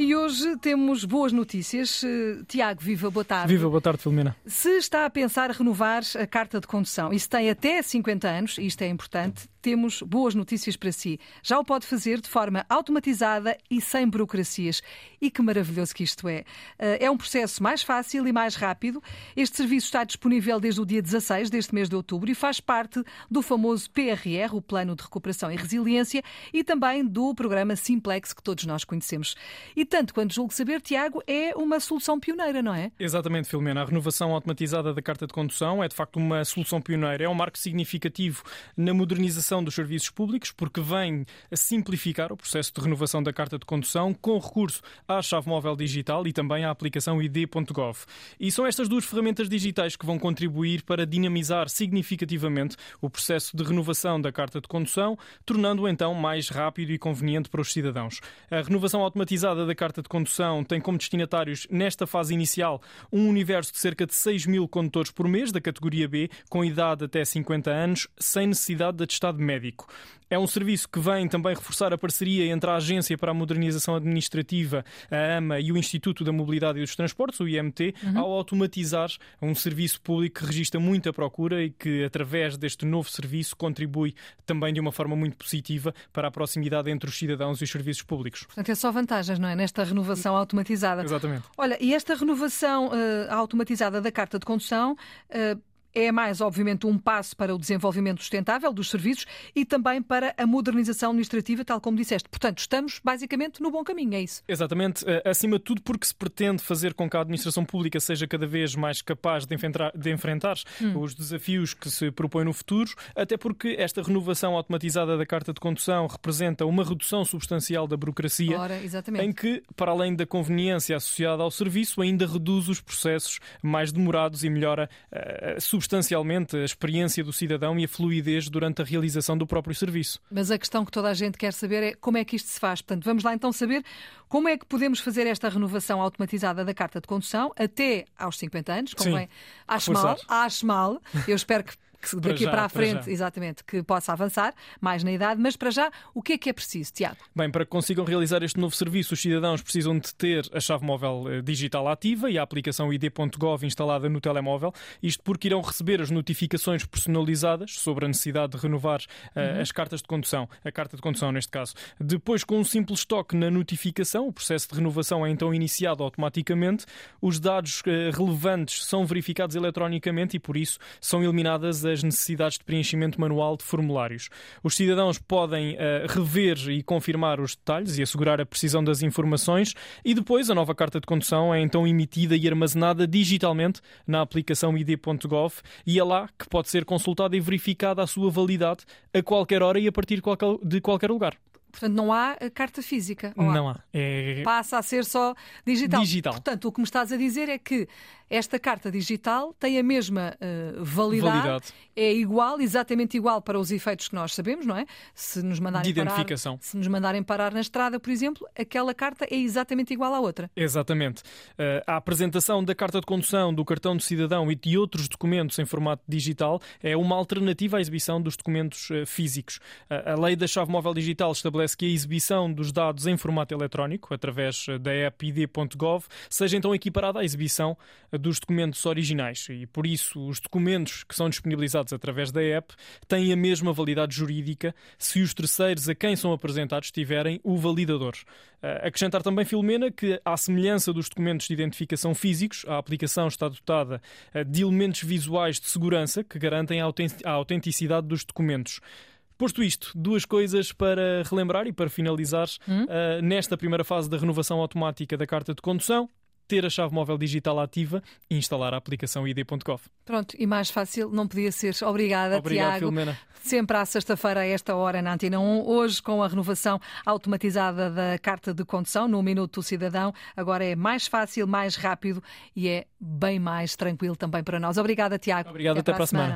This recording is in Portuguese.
E hoje temos boas notícias. Eh, Tiago, viva, boa tarde. Viva, boa tarde, Filomena. Se está a pensar renovar a carta de condução e se tem até 50 anos, isto é importante, temos boas notícias para si. Já o pode fazer de forma automatizada e sem burocracias. E que maravilhoso que isto é. Eh, é um processo mais fácil e mais rápido. Este serviço está disponível desde o dia 16 deste mês de outubro e faz parte do famoso PRR, o Plano de Recuperação e Resiliência, e também do programa Simplex, que todos nós conhecemos. E tanto quanto julgo saber, Tiago, é uma solução pioneira, não é? Exatamente, Filomena. A renovação automatizada da carta de condução é de facto uma solução pioneira. É um marco significativo na modernização dos serviços públicos, porque vem a simplificar o processo de renovação da carta de condução com recurso à chave móvel digital e também à aplicação id.gov. E são estas duas ferramentas digitais que vão contribuir para dinamizar significativamente o processo de renovação da carta de condução, tornando-o então mais rápido e conveniente para os cidadãos. A renovação automatizada da carta de condução tem como destinatários, nesta fase inicial, um universo de cerca de 6 mil condutores por mês da categoria B, com idade até 50 anos, sem necessidade de atestado médico. É um serviço que vem também reforçar a parceria entre a Agência para a Modernização Administrativa, a AMA, e o Instituto da Mobilidade e dos Transportes, o IMT, uhum. ao automatizar um serviço público que registra muita procura e que, através deste novo serviço, contribui também de uma forma muito positiva para a proximidade entre os cidadãos e os serviços públicos. Portanto, é só vantagens, não é? Nesta renovação automatizada. Exatamente. Olha, e esta renovação uh, automatizada da carta de condução. Uh, é mais, obviamente, um passo para o desenvolvimento sustentável dos serviços e também para a modernização administrativa, tal como disseste. Portanto, estamos basicamente no bom caminho, é isso? Exatamente. Eh, acima de tudo, porque se pretende fazer com que a administração pública seja cada vez mais capaz de enfrentar, de enfrentar hum. os desafios que se propõem no futuro, até porque esta renovação automatizada da carta de condução representa uma redução substancial da burocracia, Ora, em que, para além da conveniência associada ao serviço, ainda reduz os processos mais demorados e melhora uh, substancialmente a experiência do cidadão e a fluidez durante a realização do próprio serviço. Mas a questão que toda a gente quer saber é como é que isto se faz. Portanto, vamos lá então saber como é que podemos fazer esta renovação automatizada da carta de condução até aos 50 anos. Convém, acho mal, acho mal. Eu espero que que daqui para, já, para a frente, para exatamente, que possa avançar mais na idade, mas para já, o que é que é preciso, Tiago? Bem, para que consigam realizar este novo serviço, os cidadãos precisam de ter a chave móvel eh, digital ativa e a aplicação id.gov instalada no telemóvel, isto porque irão receber as notificações personalizadas sobre a necessidade de renovar uh, uhum. as cartas de condução, a carta de condução neste caso. Depois, com um simples toque na notificação, o processo de renovação é então iniciado automaticamente, os dados uh, relevantes são verificados eletronicamente e por isso são eliminadas as necessidades de preenchimento manual de formulários. Os cidadãos podem uh, rever e confirmar os detalhes e assegurar a precisão das informações e depois a nova carta de condução é então emitida e armazenada digitalmente na aplicação id.gov e é lá que pode ser consultada e verificada a sua validade a qualquer hora e a partir de qualquer lugar. Portanto, não há carta física. Não há. há. É... Passa a ser só digital. Digital. Portanto, o que me estás a dizer é que esta carta digital tem a mesma uh, validade, validade, é igual, exatamente igual para os efeitos que nós sabemos, não é? Se nos mandarem de identificação. Parar, se nos mandarem parar na estrada, por exemplo, aquela carta é exatamente igual à outra. Exatamente. Uh, a apresentação da carta de condução, do cartão de cidadão e de outros documentos em formato digital é uma alternativa à exibição dos documentos uh, físicos. a lei da chave móvel digital estabelece que a exibição dos dados em formato eletrónico, através da app id.gov, seja então equiparada à exibição dos documentos originais e, por isso, os documentos que são disponibilizados através da app têm a mesma validade jurídica se os terceiros a quem são apresentados tiverem o validador. Uh, acrescentar também, Filomena, que, à semelhança dos documentos de identificação físicos, a aplicação está dotada uh, de elementos visuais de segurança que garantem a autenticidade dos documentos. Posto isto, duas coisas para relembrar e para finalizar hum? uh, nesta primeira fase da renovação automática da carta de condução ter a chave móvel digital ativa e instalar a aplicação id.gov. Pronto, e mais fácil não podia ser. Obrigada, Obrigado, Tiago. Filomena. Sempre à sexta-feira, a esta hora, na Antena 1. Hoje, com a renovação automatizada da carta de condução, no Minuto do Cidadão, agora é mais fácil, mais rápido e é bem mais tranquilo também para nós. Obrigada, Tiago. Obrigado, até, até para a semana. semana.